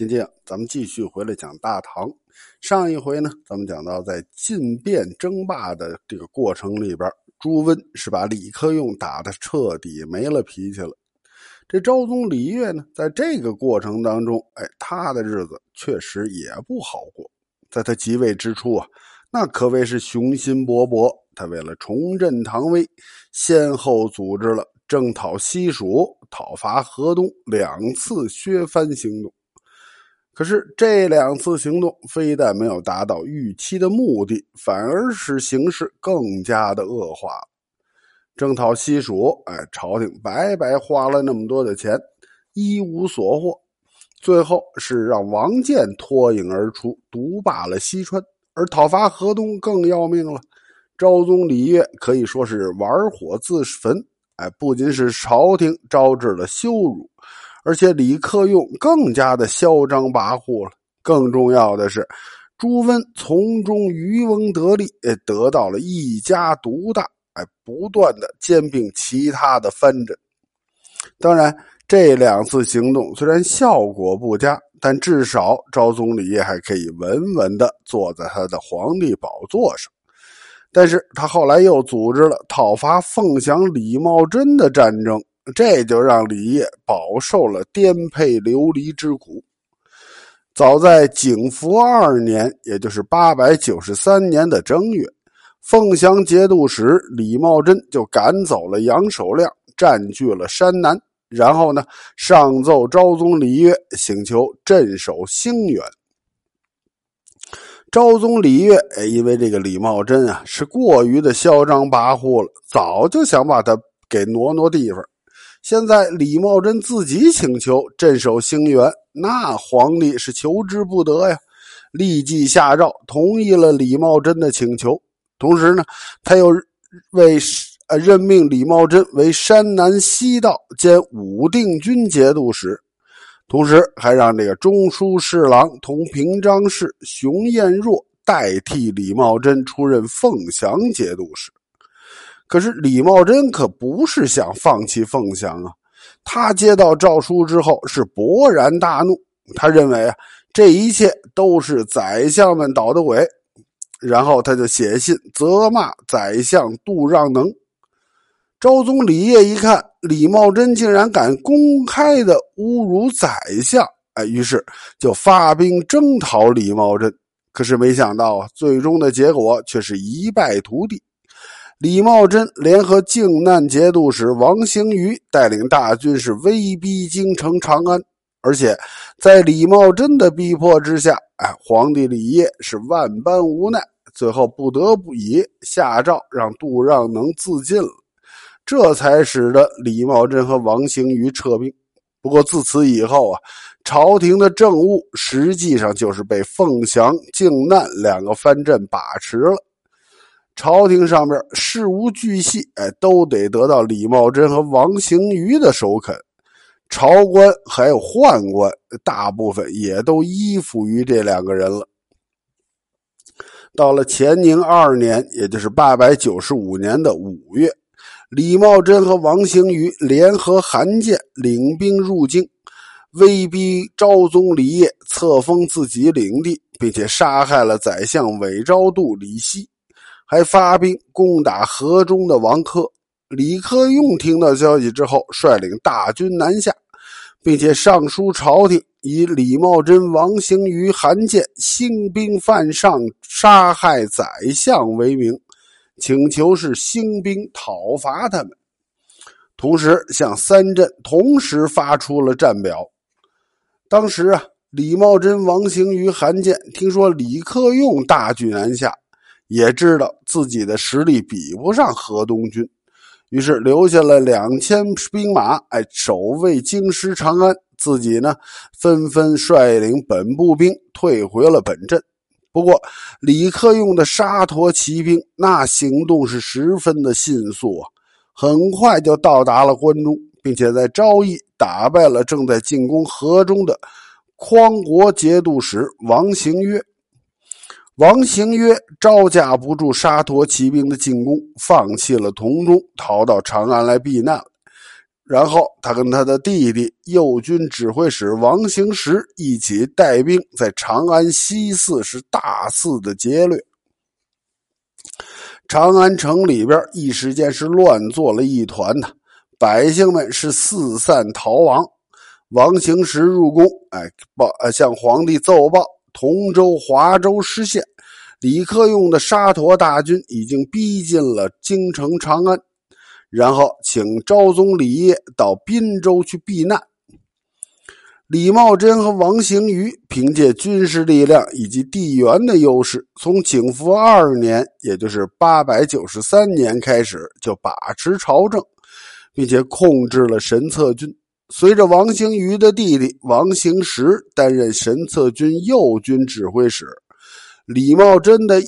今天咱们继续回来讲大唐。上一回呢，咱们讲到在晋变争霸的这个过程里边，朱温是把李克用打得彻底没了脾气了。这昭宗李晔呢，在这个过程当中，哎，他的日子确实也不好过。在他即位之初啊，那可谓是雄心勃勃。他为了重振唐威，先后组织了征讨西蜀、讨伐河东两次削藩行动。可是这两次行动非但没有达到预期的目的，反而使形势更加的恶化。征讨西蜀，哎，朝廷白白花了那么多的钱，一无所获。最后是让王建脱颖而出，独霸了西川。而讨伐河东更要命了，昭宗李晔可以说是玩火自焚。哎，不仅使朝廷招致了羞辱。而且李克用更加的嚣张跋扈了。更重要的是，朱温从中渔翁得利，也得到了一家独大，哎，不断的兼并其他的藩镇。当然，这两次行动虽然效果不佳，但至少昭宗李晔还可以稳稳的坐在他的皇帝宝座上。但是他后来又组织了讨伐凤翔李茂贞的战争。这就让李业饱受了颠沛流离之苦。早在景福二年，也就是八百九十三年的正月，凤翔节度使李茂贞就赶走了杨守亮，占据了山南。然后呢，上奏昭宗李晔，请求镇守兴元。昭宗李晔，哎，因为这个李茂贞啊是过于的嚣张跋扈了，早就想把他给挪挪地方。现在李茂贞自己请求镇守兴元，那皇帝是求之不得呀，立即下诏同意了李茂贞的请求。同时呢，他又为呃任命李茂贞为山南西道兼武定军节度使，同时还让这个中书侍郎同平章事熊彦若代替李茂贞出任凤翔节度使。可是李茂贞可不是想放弃凤翔啊！他接到诏书之后是勃然大怒，他认为啊这一切都是宰相们捣的鬼，然后他就写信责骂宰相杜让能。昭宗李晔一看李茂贞竟然敢公开的侮辱宰相，哎，于是就发兵征讨李茂贞。可是没想到啊，最终的结果却是一败涂地。李茂贞联合靖难节度使王行瑜带领大军是威逼京城长安，而且在李茂贞的逼迫之下，哎，皇帝李晔是万般无奈，最后不得不以下诏让杜让能自尽了，这才使得李茂贞和王行瑜撤兵。不过自此以后啊，朝廷的政务实际上就是被凤翔、靖难两个藩镇把持了。朝廷上面事无巨细，哎，都得得到李茂贞和王行瑜的首肯。朝官还有宦官，大部分也都依附于这两个人了。到了乾宁二年，也就是八百九十五年的五月，李茂贞和王行瑜联合韩建领兵入京，威逼昭宗李业册封自己领地，并且杀害了宰相韦昭度李希。还发兵攻打河中的王珂。李克用听到消息之后，率领大军南下，并且上书朝廷，以李茂贞、王行瑜、韩建兴兵犯上、杀害宰相为名，请求是兴兵讨伐他们。同时，向三镇同时发出了战表。当时啊，李茂贞、王行瑜、韩建听说李克用大举南下。也知道自己的实力比不上河东军，于是留下了两千兵马，哎，守卫京师长安。自己呢，纷纷率领本部兵退回了本镇。不过，李克用的沙陀骑兵那行动是十分的迅速啊，很快就到达了关中，并且在昭义打败了正在进攻河中的匡国节度使王行约。王行约招架不住沙陀骑兵的进攻，放弃了同中，逃到长安来避难然后他跟他的弟弟右军指挥使王行实一起带兵在长安西寺是大肆的劫掠。长安城里边一时间是乱作了一团呐，百姓们是四散逃亡。王行实入宫，哎，报向皇帝奏报，同州、华州失陷，李克用的沙陀大军已经逼近了京城长安。然后请昭宗李晔到滨州去避难。李茂贞和王行瑜凭借军事力量以及地缘的优势，从景福二年，也就是八百九十三年开始就把持朝政，并且控制了神策军。随着王行瑜的弟弟王行实担任神策军右军指挥使，李茂贞的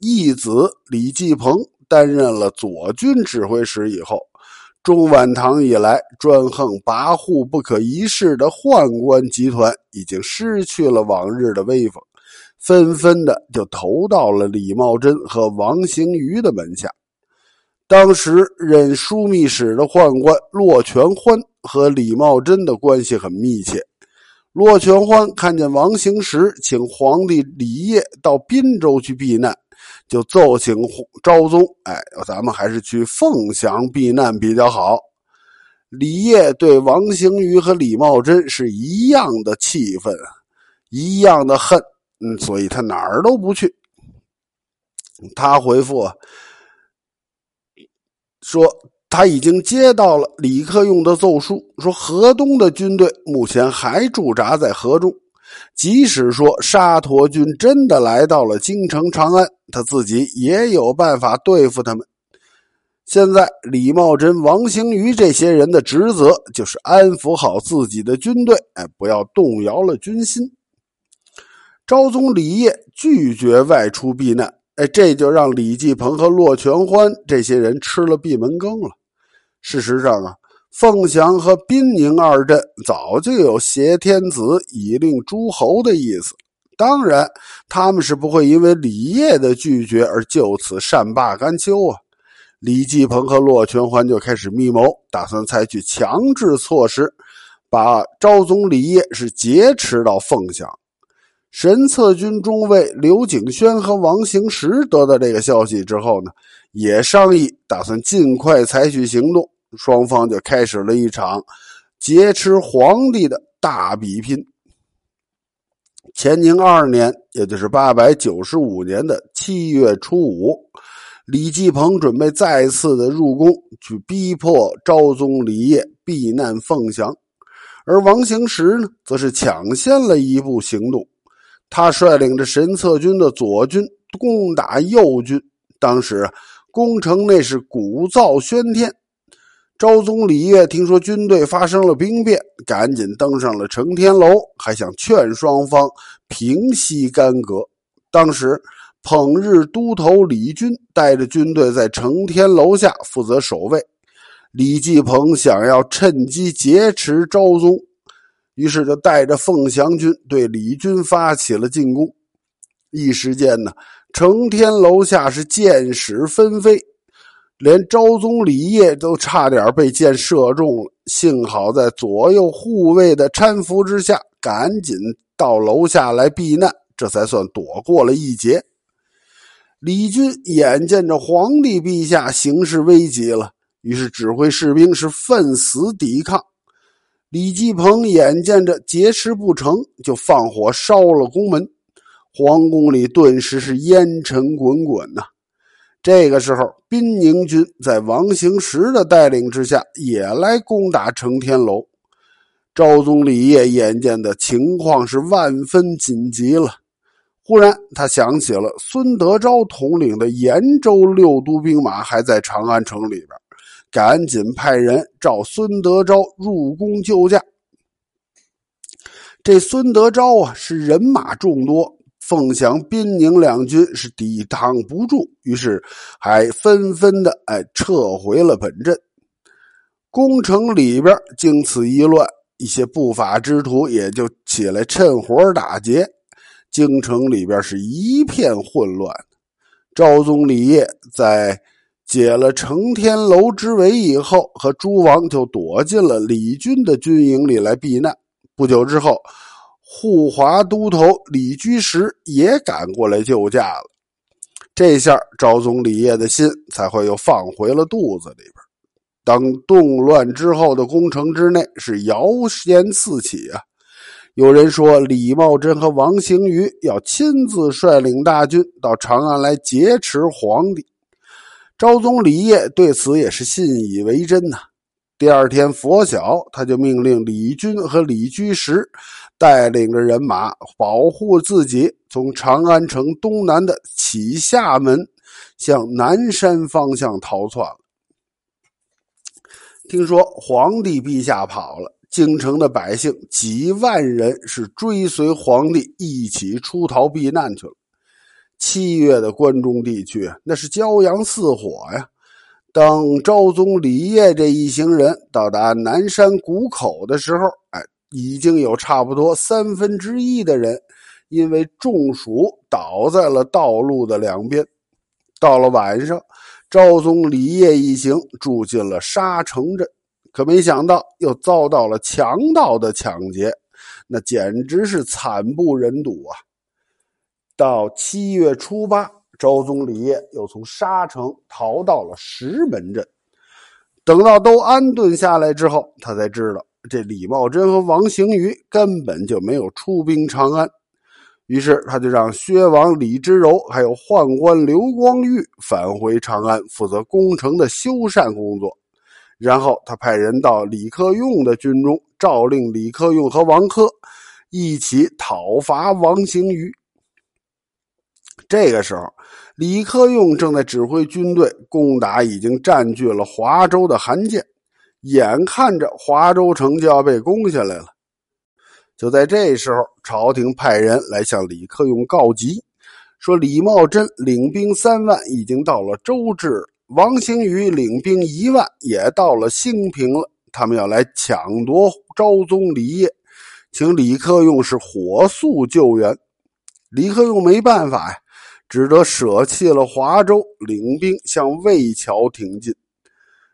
义子李继鹏。担任了左军指挥使以后，中晚唐以来专横跋扈、不可一世的宦官集团已经失去了往日的威风，纷纷的就投到了李茂贞和王行瑜的门下。当时任枢密使的宦官骆全欢和李茂贞的关系很密切。骆全欢看见王行时请皇帝李业到滨州去避难。就奏请昭宗，哎，咱们还是去凤翔避难比较好。李业对王行瑜和李茂贞是一样的气愤，一样的恨，嗯，所以他哪儿都不去。他回复说，他已经接到了李克用的奏书，说河东的军队目前还驻扎在河中。即使说沙陀军真的来到了京城长安，他自己也有办法对付他们。现在李茂贞、王行瑜这些人的职责就是安抚好自己的军队，哎，不要动摇了军心。昭宗李晔拒绝外出避难，哎，这就让李继鹏和骆全欢这些人吃了闭门羹了。事实上啊。凤翔和滨宁二镇早就有挟天子以令诸侯的意思，当然他们是不会因为李业的拒绝而就此善罢甘休啊！李继鹏和骆全欢就开始密谋，打算采取强制措施，把昭宗李业是劫持到凤翔。神策军中尉刘景轩和王行实得到这个消息之后呢，也商议打算尽快采取行动。双方就开始了一场劫持皇帝的大比拼。乾宁二年，也就是八百九十五年的七月初五，李继鹏准备再次的入宫，去逼迫昭宗李晔避难凤翔，而王行实呢，则是抢先了一步行动，他率领着神策军的左军攻打右军。当时攻城内是鼓噪喧天。昭宗李晔听说军队发生了兵变，赶紧登上了承天楼，还想劝双方平息干戈。当时，捧日都头李军带着军队在承天楼下负责守卫。李继鹏想要趁机劫持昭宗，于是就带着凤翔军对李军发起了进攻。一时间呢，承天楼下是箭矢纷飞。连昭宗李晔都差点被箭射中了，幸好在左右护卫的搀扶之下，赶紧到楼下来避难，这才算躲过了一劫。李军眼见着皇帝陛下形势危急了，于是指挥士兵是奋死抵抗。李继鹏眼见着劫持不成就放火烧了宫门，皇宫里顿时是烟尘滚滚呐。这个时候，滨宁军在王行实的带领之下，也来攻打承天楼。昭宗李业眼见的情况是万分紧急了，忽然他想起了孙德昭统领的延州六都兵马还在长安城里边，赶紧派人召孙德昭入宫救驾。这孙德昭啊，是人马众多。凤翔、滨宁两军是抵挡不住，于是还纷纷的哎撤回了本镇。宫城里边经此一乱，一些不法之徒也就起来趁火打劫，京城里边是一片混乱。昭宗李晔在解了承天楼之围以后，和诸王就躲进了李军的军营里来避难。不久之后，护华都头李居实也赶过来救驾了。这下昭宗李晔的心才会又放回了肚子里边。当动乱之后的宫城之内是谣言四起啊！有人说李茂贞和王行瑜要亲自率领大军到长安来劫持皇帝。昭宗李晔对此也是信以为真呐。第二天拂晓，他就命令李军和李居实带领着人马保护自己，从长安城东南的启夏门向南山方向逃窜了。听说皇帝陛下跑了，京城的百姓几万人是追随皇帝一起出逃避难去了。七月的关中地区，那是骄阳似火呀。当昭宗李晔这一行人到达南山谷口的时候，哎，已经有差不多三分之一的人因为中暑倒在了道路的两边。到了晚上，昭宗李晔一行住进了沙城镇，可没想到又遭到了强盗的抢劫，那简直是惨不忍睹啊！到七月初八，昭宗李晔又从沙城逃到了石门镇。等到都安顿下来之后，他才知道这李茂贞和王行瑜根本就没有出兵长安。于是，他就让薛王李之柔还有宦官刘光裕返回长安，负责攻城的修缮工作。然后，他派人到李克用的军中，诏令李克用和王珂一起讨伐王行瑜。这个时候，李克用正在指挥军队攻打已经占据了华州的韩建，眼看着华州城就要被攻下来了。就在这时候，朝廷派人来向李克用告急，说李茂贞领兵三万已经到了周至，王行瑜领兵一万也到了兴平了，他们要来抢夺昭宗李业，请李克用是火速救援。李克用没办法呀。只得舍弃了华州，领兵向魏桥挺进。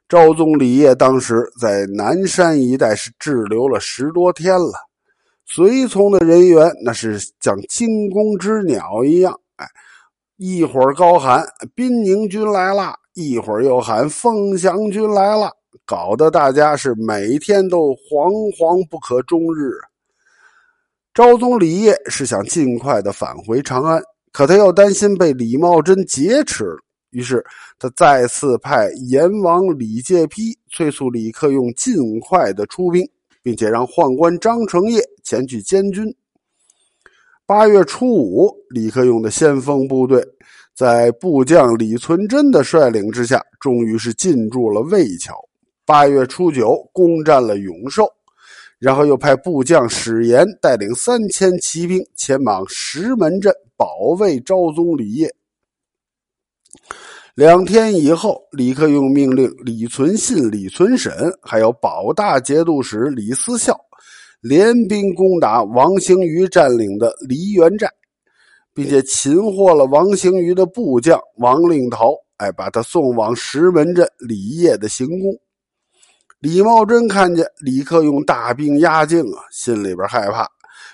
昭宗李晔当时在南山一带是滞留了十多天了，随从的人员那是像惊弓之鸟一样，哎，一会儿高喊宾宁军来了，一会儿又喊凤翔军来了，搞得大家是每天都惶惶不可终日。昭宗李晔是想尽快的返回长安。可他又担心被李茂贞劫持，于是他再次派阎王李介丕催促李克用尽快的出兵，并且让宦官张承业前去监军。八月初五，李克用的先锋部队在部将李存贞的率领之下，终于是进驻了魏桥。八月初九，攻占了永寿。然后又派部将史炎带领三千骑兵前往石门镇保卫昭宗李业。两天以后，李克用命令李存信、李存审，还有保大节度使李思孝，联兵攻打王行瑜占领的梨园寨，并且擒获了王行瑜的部将王令陶，哎，把他送往石门镇李业的行宫。李茂贞看见李克用大兵压境啊，心里边害怕，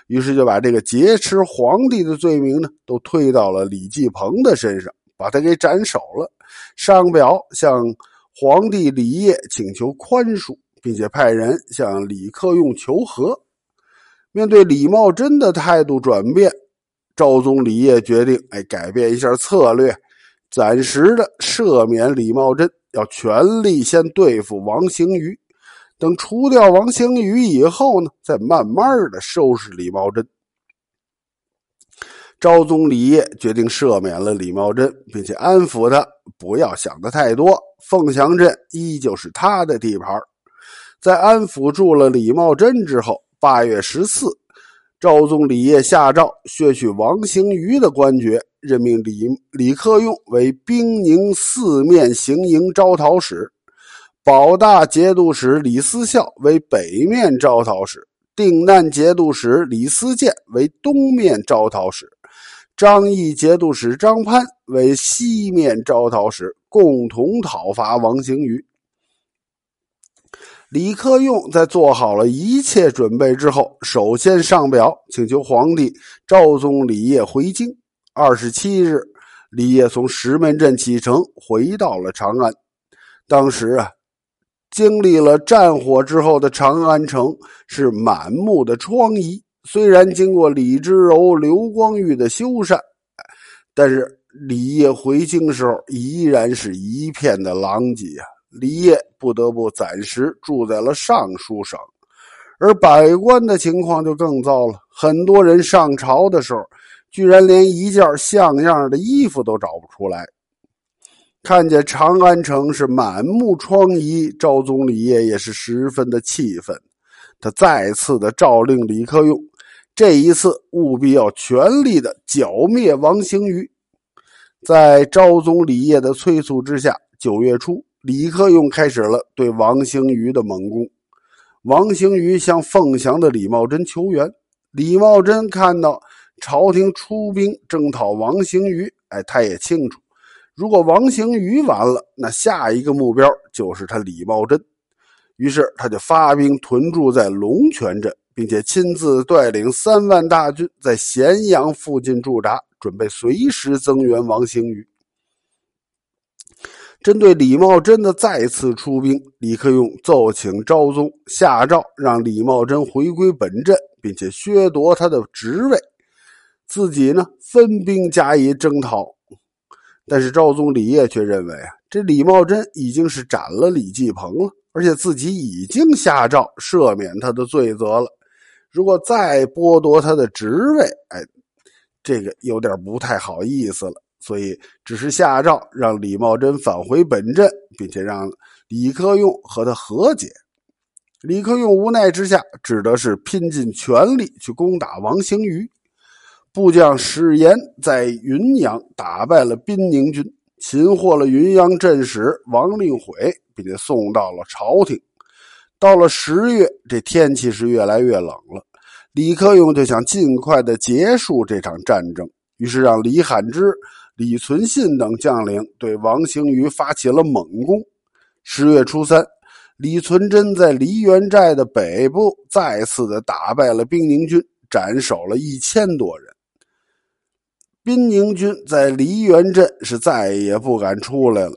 于是就把这个劫持皇帝的罪名呢，都推到了李继鹏的身上，把他给斩首了。上表向皇帝李业请求宽恕，并且派人向李克用求和。面对李茂贞的态度转变，昭宗李业决定，哎，改变一下策略，暂时的赦免李茂贞。要全力先对付王行瑜，等除掉王行瑜以后呢，再慢慢的收拾李茂贞。昭宗李晔决定赦免了李茂贞，并且安抚他不要想的太多，凤翔镇依旧是他的地盘。在安抚住了李茂贞之后，八月十四，昭宗李晔下诏削去王行瑜的官爵。任命李李克用为兵宁四面行营招讨使，保大节度使李思孝为北面招讨使，定难节度使李思建为东面招讨使，张毅节度使张潘为西面招讨使，共同讨伐王行瑜。李克用在做好了一切准备之后，首先上表请求皇帝昭宗李晔回京。二十七日，李晔从石门镇启程，回到了长安。当时啊，经历了战火之后的长安城是满目的疮痍。虽然经过李之柔、刘光玉的修缮，但是李业回京时候依然是一片的狼藉啊。李晔不得不暂时住在了尚书省，而百官的情况就更糟了。很多人上朝的时候，居然连一件像样的衣服都找不出来。看见长安城是满目疮痍，昭宗李晔也是十分的气愤。他再次的诏令李克用，这一次务必要全力的剿灭王行瑜。在昭宗李晔的催促之下，九月初。李克用开始了对王行瑜的猛攻。王行瑜向凤翔的李茂贞求援。李茂贞看到朝廷出兵征讨王行瑜，哎，他也清楚，如果王行瑜完了，那下一个目标就是他李茂贞。于是他就发兵屯驻在龙泉镇，并且亲自带领三万大军在咸阳附近驻扎，准备随时增援王行瑜。针对李茂贞的再次出兵，李克用奏请昭宗下诏让李茂贞回归本镇，并且削夺他的职位，自己呢分兵加以征讨。但是昭宗李晔却认为啊，这李茂贞已经是斩了李继鹏了，而且自己已经下诏赦免他的罪责了。如果再剥夺他的职位，哎，这个有点不太好意思了。所以，只是下诏让李茂贞返回本镇，并且让李克用和他和解。李克用无奈之下，只得是拼尽全力去攻打王行瑜。部将史炎在云阳打败了宾宁军，擒获了云阳镇使王令悔，并且送到了朝廷。到了十月，这天气是越来越冷了，李克用就想尽快的结束这场战争，于是让李罕之。李存信等将领对王行瑜发起了猛攻。十月初三，李存贞在梨园寨的北部再次的打败了兵宁军，斩首了一千多人。兵宁军在梨园镇是再也不敢出来了。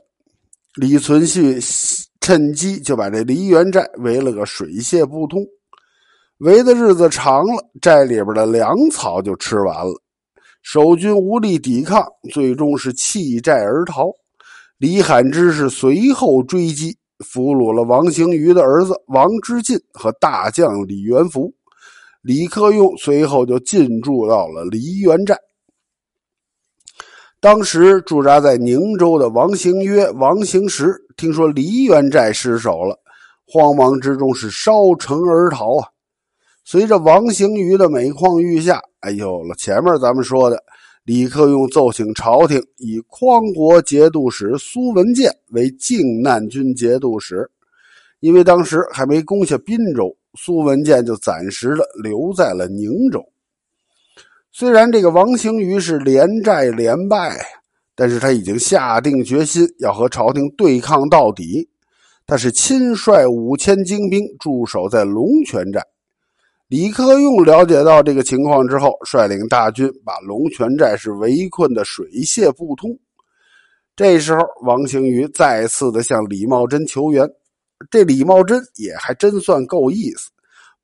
李存信趁机就把这梨园寨围了个水泄不通。围的日子长了，寨里边的粮草就吃完了。守军无力抵抗，最终是弃寨而逃。李罕之是随后追击，俘虏了王行瑜的儿子王之进和大将李元福。李克用随后就进驻到了梨园寨。当时驻扎在宁州的王行约、王行实听说梨园寨失守了，慌忙之中是烧城而逃啊！随着王行瑜的每况愈下。哎，有了前面咱们说的，李克用奏请朝廷以匡国节度使苏文建为靖难军节度使，因为当时还没攻下滨州，苏文建就暂时的留在了宁州。虽然这个王行瑜是连战连败，但是他已经下定决心要和朝廷对抗到底。他是亲率五千精兵驻守在龙泉寨。李克用了解到这个情况之后，率领大军把龙泉寨是围困的水泄不通。这时候，王行瑜再次的向李茂贞求援。这李茂贞也还真算够意思，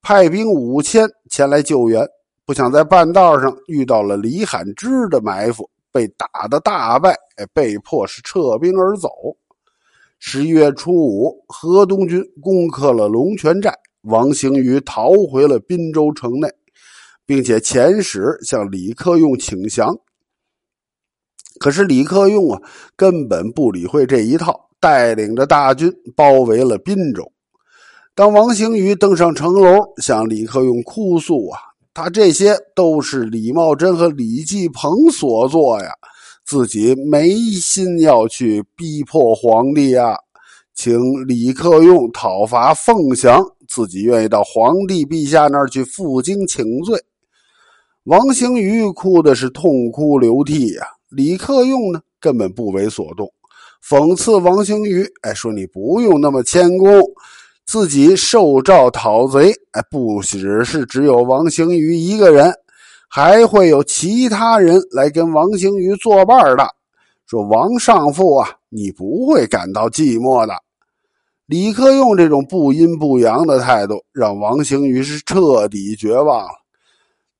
派兵五千前来救援。不想在半道上遇到了李罕之的埋伏，被打的大败，被迫是撤兵而走。十一月初五，河东军攻克了龙泉寨。王行瑜逃回了滨州城内，并且遣使向李克用请降。可是李克用啊，根本不理会这一套，带领着大军包围了滨州。当王行瑜登上城楼，向李克用哭诉啊，他这些都是李茂贞和李继鹏所做呀，自己没心要去逼迫皇帝啊，请李克用讨伐凤翔。自己愿意到皇帝陛下那儿去负荆请罪，王行瑜哭的是痛哭流涕呀。李克用呢，根本不为所动，讽刺王兴瑜，哎，说你不用那么谦恭，自己受诏讨贼，哎，不只是只有王兴瑜一个人，还会有其他人来跟王兴瑜作伴的。说王上父啊，你不会感到寂寞的。李克用这种不阴不阳的态度，让王兴于是彻底绝望了。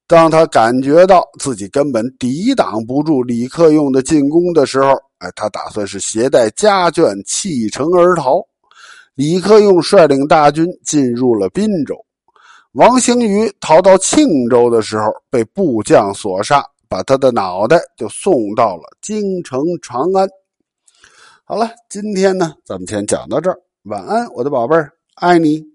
当他感觉到自己根本抵挡不住李克用的进攻的时候，哎，他打算是携带家眷弃城而逃。李克用率领大军进入了滨州，王兴于逃到庆州的时候，被部将所杀，把他的脑袋就送到了京城长安。好了，今天呢，咱们先讲到这儿。晚安，我的宝贝儿，爱你。